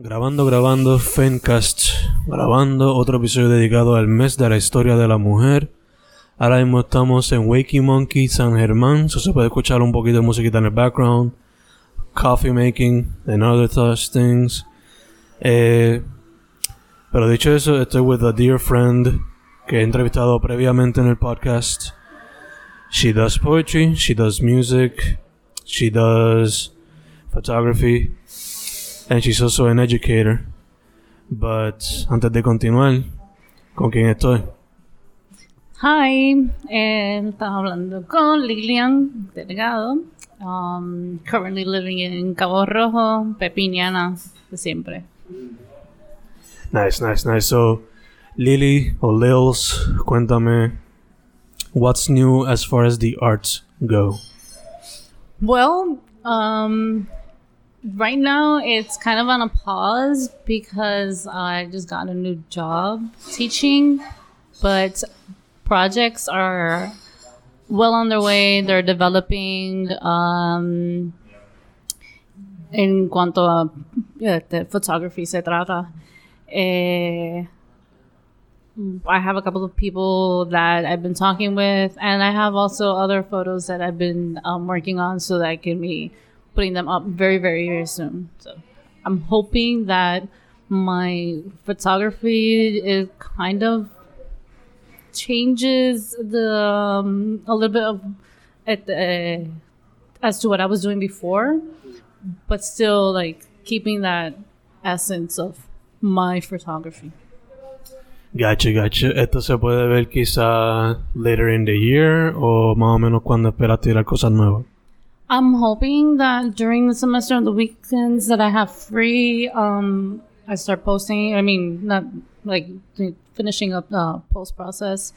Grabando, grabando, Fencast, grabando otro episodio dedicado al mes de la historia de la mujer. Ahora mismo estamos en Wakey Monkey, San Germán, so se puede escuchar un poquito de musiquita en el background, coffee making, and other such things. Eh, pero dicho eso, estoy with a dear friend que he entrevistado previamente en el podcast. She does poetry, she does music, she does photography, and she's also an educator. But antes de continuar, ¿con quién estoy? Hi, eh, estás hablando con Lilian Delgado. Um, currently living in Cabo Rojo, Pepiniana, de siempre. Nice, nice, nice. So, Lily or Lils, cuéntame, what's new as far as the arts go? Well, um, right now it's kind of on a pause because I just got a new job teaching, but projects are well on their way. They're developing. Um, cuanto a yeah, the photography se trata, eh, I have a couple of people that I've been talking with, and I have also other photos that I've been um, working on so that I can be putting them up very, very, very soon. So I'm hoping that my photography is kind of changes the um, a little bit of at uh, as to what I was doing before, but still like keeping that essence of my photography. Gotcha, gotcha. ¿Esto se puede ver quizá later in the year o más o menos cuando esperas tirar cosas nuevas? I'm hoping that during the semester the weekends that I have free, um, I start posting. I mean, not like finishing up the post process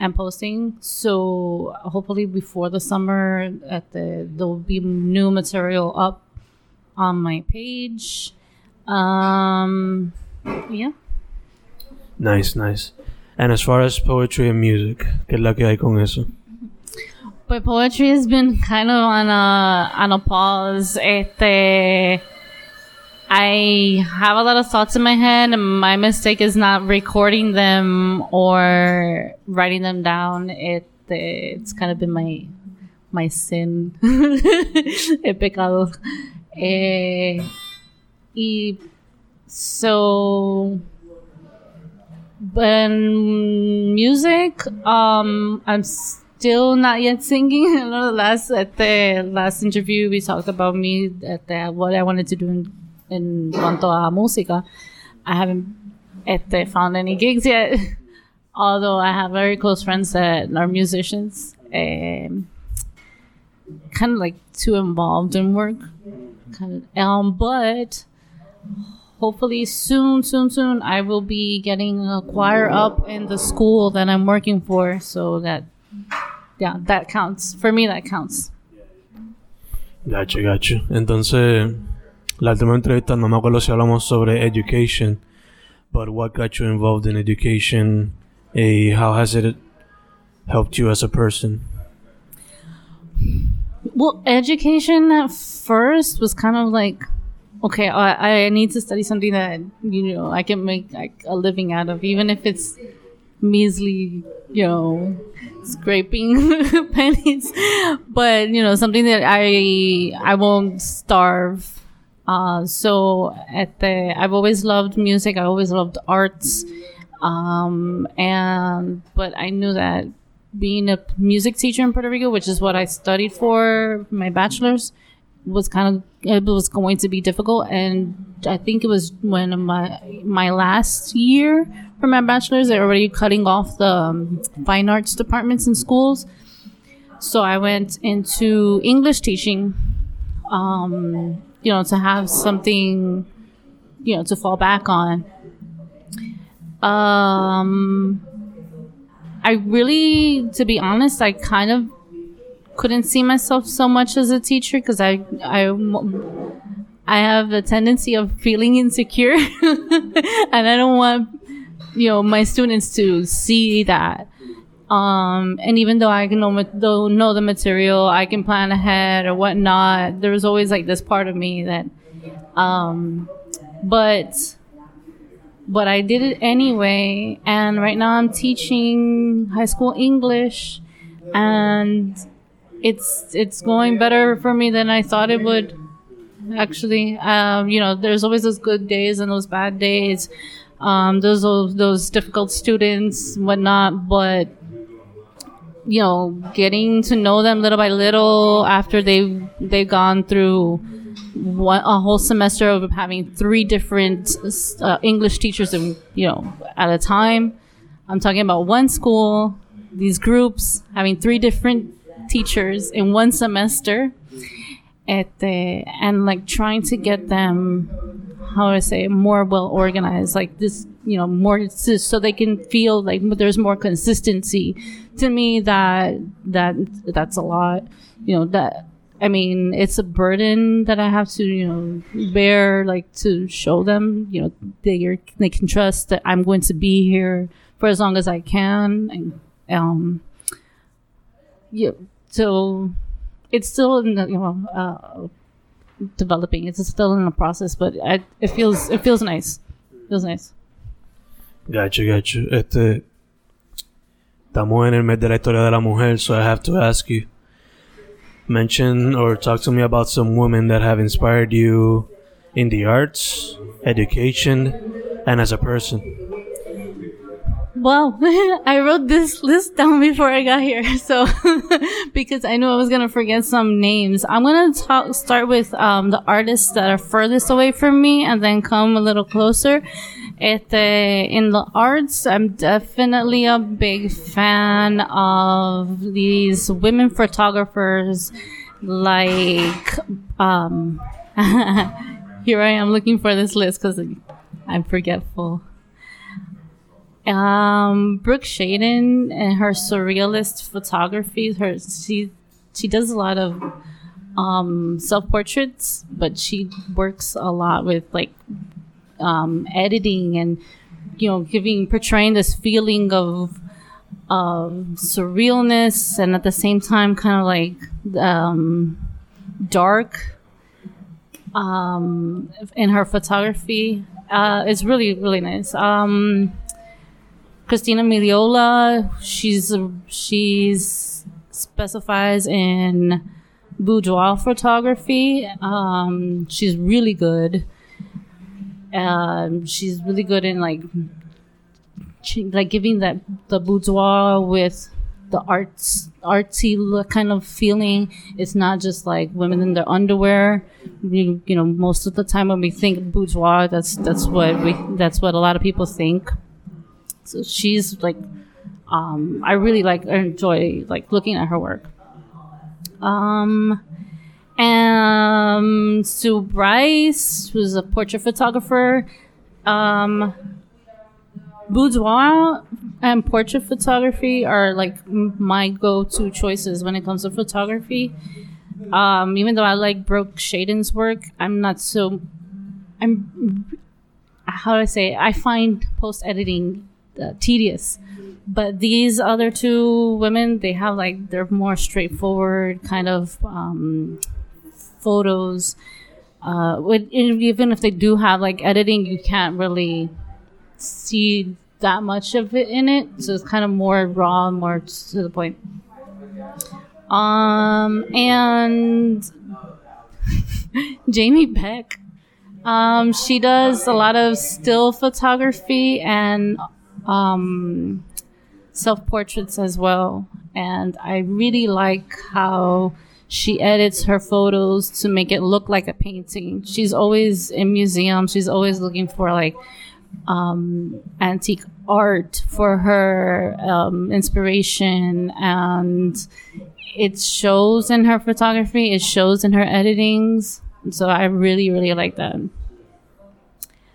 and posting. So hopefully before the summer, at the there'll be new material up on my page. Um, yeah. Nice, nice. And as far as poetry and music, ¿qué es que hay con eso? But poetry has been kind of on a on a pause. Este, I have a lot of thoughts in my head, and my mistake is not recording them or writing them down. It it's kind of been my my sin, el pecado. Eh, y so but music, um, I'm still not yet singing. I know the last at the last interview we talked about me at the, what I wanted to do in, in cuanto a música. I haven't at the, found any gigs yet, although I have very close friends that are musicians. Um, kind of like too involved in work, kind of. Um, but hopefully soon, soon, soon, I will be getting a choir up in the school that I'm working for. So that, yeah, that counts. For me, that counts. Gotcha, gotcha. Entonces, la última entrevista no me acuerdo si hablamos sobre education, but what got you involved in education? A, how has it helped you as a person? Well, education at first was kind of like okay, I, I need to study something that you know I can make like a living out of, even if it's measly, you know, scraping pennies. But you know, something that I I won't starve. Uh, so at the I've always loved music. I always loved arts. Um, and but I knew that being a music teacher in Puerto Rico, which is what I studied for my bachelor's, was kind of it was going to be difficult. And i think it was when my my last year for my bachelor's they're already cutting off the um, fine arts departments in schools. So i went into english teaching um, you know to have something you know to fall back on. Um i really to be honest i kind of couldn't see myself so much as a teacher because I, I, I have a tendency of feeling insecure and I don't want, you know, my students to see that. Um, and even though I can know, know the material, I can plan ahead or whatnot. There was always like this part of me that, um, but but I did it anyway. And right now I'm teaching high school English, and it's it's going better for me than I thought it would. Actually, um, you know, there's always those good days and those bad days. Um, those those, difficult students, whatnot, but you know, getting to know them little by little after they they've gone through one, a whole semester of having three different uh, English teachers, in, you know, at a time. I'm talking about one school, these groups having three different teachers in one semester, at the, and like trying to get them, how do I say, more well organized, like this, you know, more so they can feel like there's more consistency. To me, that that that's a lot. You know that I mean, it's a burden that I have to, you know, bear, like to show them, you know, they they can trust that I'm going to be here for as long as I can, and um, yeah. So it's still in the, you know, uh, developing. It's still in the process, but I, it feels it feels nice. It feels nice. Gotcha, gotcha. Este, estamos en el mes de la historia de la mujer, so I have to ask you. Mention or talk to me about some women that have inspired you in the arts, education, and as a person. Well, I wrote this list down before I got here, so because I knew I was gonna forget some names. I'm gonna talk, start with um, the artists that are furthest away from me, and then come a little closer. Este, in the arts, I'm definitely a big fan of these women photographers, like um, here I am looking for this list because I'm forgetful um Brooke Shaden and her surrealist photography her she she does a lot of um self portraits but she works a lot with like um editing and you know giving portraying this feeling of surrealness and at the same time kind of like um dark um in her photography. Uh it's really really nice. Um Christina Miliola, she's she's specifies in boudoir photography. Um, she's really good. Um, she's really good in like like giving that the boudoir with the arts artsy kind of feeling. It's not just like women in their underwear. You, you know, most of the time when we think boudoir, that's that's what we that's what a lot of people think. So she's like, um, I really like enjoy like looking at her work. Um, and Sue Bryce, who's a portrait photographer. Um, boudoir and portrait photography are like my go-to choices when it comes to photography. Um, even though I like Brooke Shaden's work, I'm not so. I'm how do I say? It? I find post editing uh, tedious. But these other two women, they have like they're more straightforward kind of um, photos. Uh, even if they do have like editing, you can't really see that much of it in it. So it's kind of more raw, more to the point. Um, and Jamie Beck, um, she does a lot of still photography and um, self portraits as well. And I really like how she edits her photos to make it look like a painting. She's always in museums, she's always looking for like um, antique art for her um, inspiration. And it shows in her photography, it shows in her editings. So I really, really like that.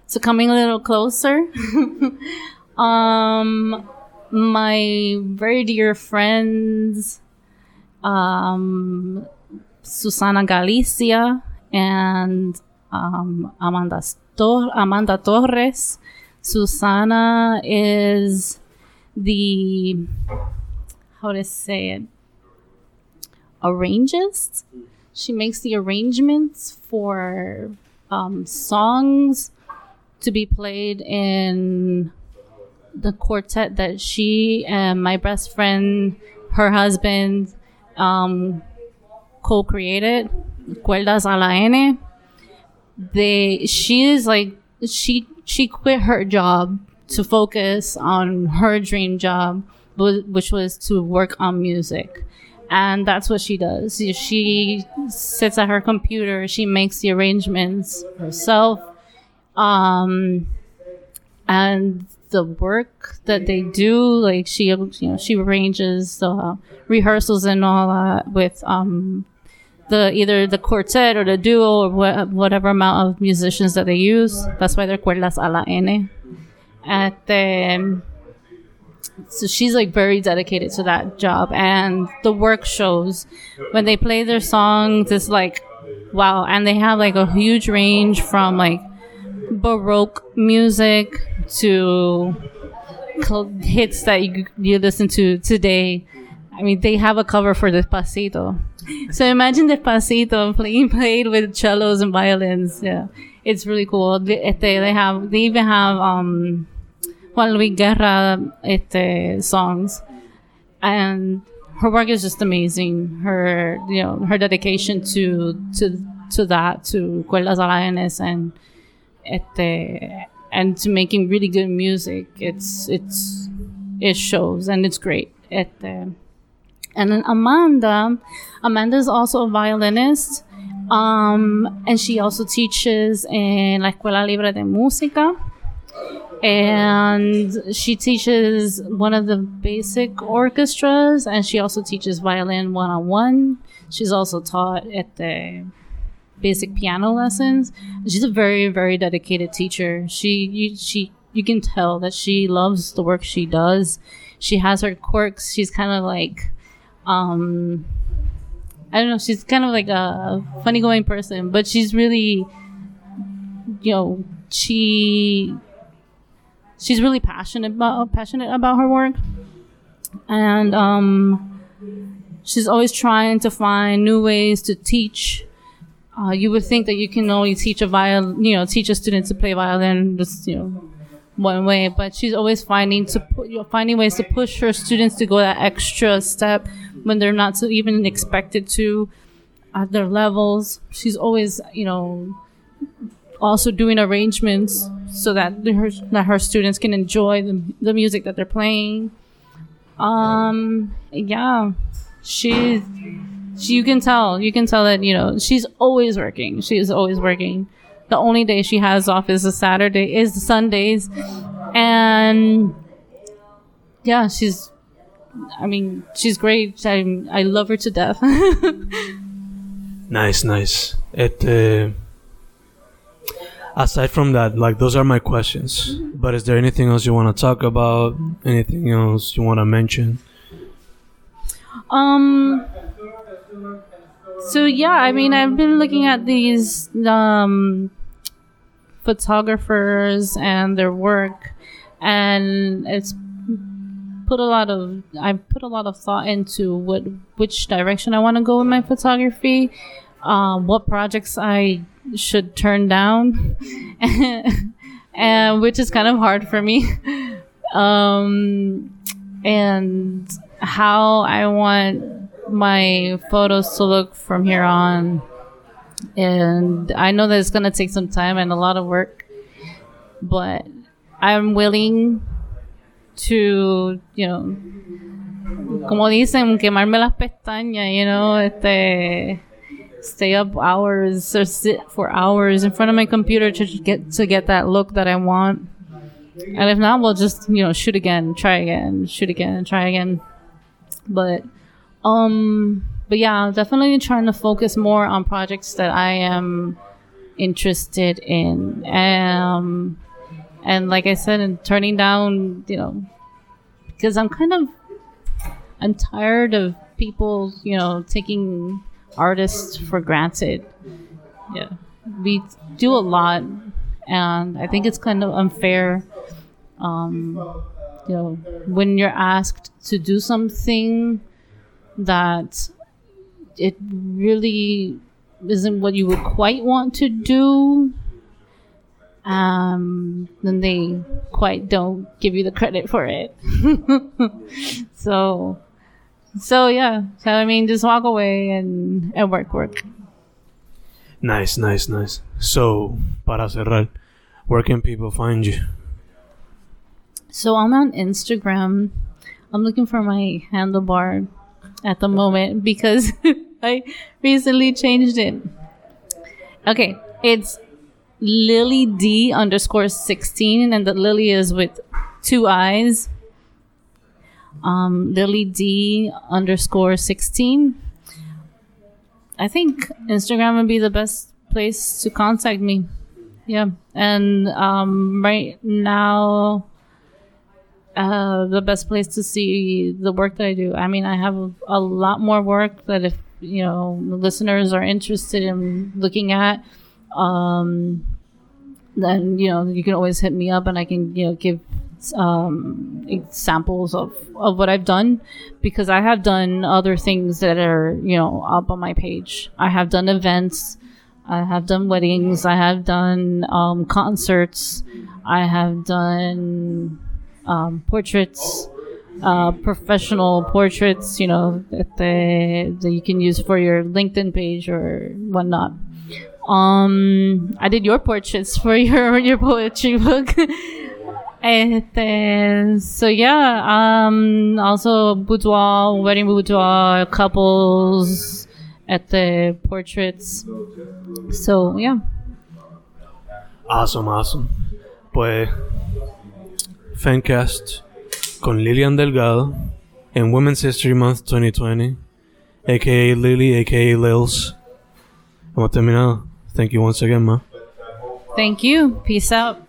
So coming a little closer. Um, my very dear friends, um, Susana Galicia and um, Amanda, Tor- Amanda Torres. Susana is the, how to say it, arranges. She makes the arrangements for um, songs to be played in the quartet that she and my best friend, her husband, um, co-created, Cuerdas a la N. They, she is like, she, she quit her job to focus on her dream job, which was to work on music. And that's what she does. She sits at her computer, she makes the arrangements herself. Um, and the work that they do, like she, you know, she arranges the rehearsals and all that with, um, the either the quartet or the duo or wha- whatever amount of musicians that they use. That's why they're cuerdas a la N. At um, so she's like very dedicated to that job, and the work shows when they play their songs. It's like wow, and they have like a huge range from like baroque music to hits that you, you listen to today. I mean, they have a cover for Despacito. So imagine Despacito playing played with cellos and violins. Yeah, it's really cool. They, they have they even have um, Juan Luis Guerra este, songs, and her work is just amazing. Her you know her dedication to to to that to Cuerdas a la N's and este, and to making really good music. It's it's it shows and it's great. Este, and then Amanda, Amanda is also a violinist, um, and she also teaches in La Escuela Libre de Música. And she teaches one of the basic orchestras, and she also teaches violin one on one. She's also taught at the basic piano lessons. She's a very, very dedicated teacher. She, you, she, you can tell that she loves the work she does. She has her quirks. She's kind of like, um, I don't know. She's kind of like a funny going person, but she's really, you know, she, she's really passionate about passionate about her work, and um, she's always trying to find new ways to teach. Uh, you would think that you can only teach a violin, you know, teach a student to play violin just you know one way, but she's always finding to put, you know, finding ways to push her students to go that extra step when they're not so even expected to at their levels. She's always, you know, also doing arrangements so that her that her students can enjoy the, the music that they're playing. Um, yeah, she's she, you can tell you can tell that you know she's always working. She's always working. The only day she has off is a Saturday, is the Sundays, and yeah, she's. I mean, she's great. I I love her to death. Nice, nice. Este, aside from that, like those are my questions. But is there anything else you want to talk about? Anything else you want to mention? Um. So yeah, I mean, I've been looking at these um, photographers and their work, and it's put a lot of I put a lot of thought into what which direction I want to go with my photography, um, what projects I should turn down, and which is kind of hard for me, um, and how I want my photos to look from here on. And I know that it's gonna take some time and a lot of work, but I'm willing to, you know, como dicen, quemarme las pestañas, you know, este, stay up hours or sit for hours in front of my computer to get to get that look that I want. And if not, we'll just, you know, shoot again, try again, shoot again, try again. But um but yeah, definitely trying to focus more on projects that I am interested in. Um and like I said, and turning down, you know, because I'm kind of I'm tired of people, you know, taking artists for granted. Yeah. We do a lot and I think it's kind of unfair um you know when you're asked to do something that it really isn't what you would quite want to do um, then they quite don't give you the credit for it. so, so yeah. So I mean, just walk away and and work, work. Nice, nice, nice. So, para cerrar, where can people find you? So I'm on Instagram. I'm looking for my handlebar at the moment because I recently changed it. Okay, it's Lily D underscore 16, and the Lily is with two eyes. Um, Lily D underscore 16. I think Instagram would be the best place to contact me. Yeah. And um, right now, uh, the best place to see the work that I do. I mean, I have a, a lot more work that if you know listeners are interested in looking at, um, then you know you can always hit me up and I can you know give um, examples of of what I've done because I have done other things that are you know up on my page. I have done events. I have done weddings. I have done um, concerts. I have done um, portraits, uh, professional portraits, you know, that, the, that you can use for your LinkedIn page or whatnot. Um, I did your portraits for your your poetry book. Este, so yeah, um, also boudoir, wedding boudoir, couples, at the portraits. So yeah. Awesome, awesome. Pues, Fancast con Lilian Delgado en Women's History Month 2020, aka Lily, aka Lils. Hemos terminado. Thank you once again, ma. Thank you. Peace out.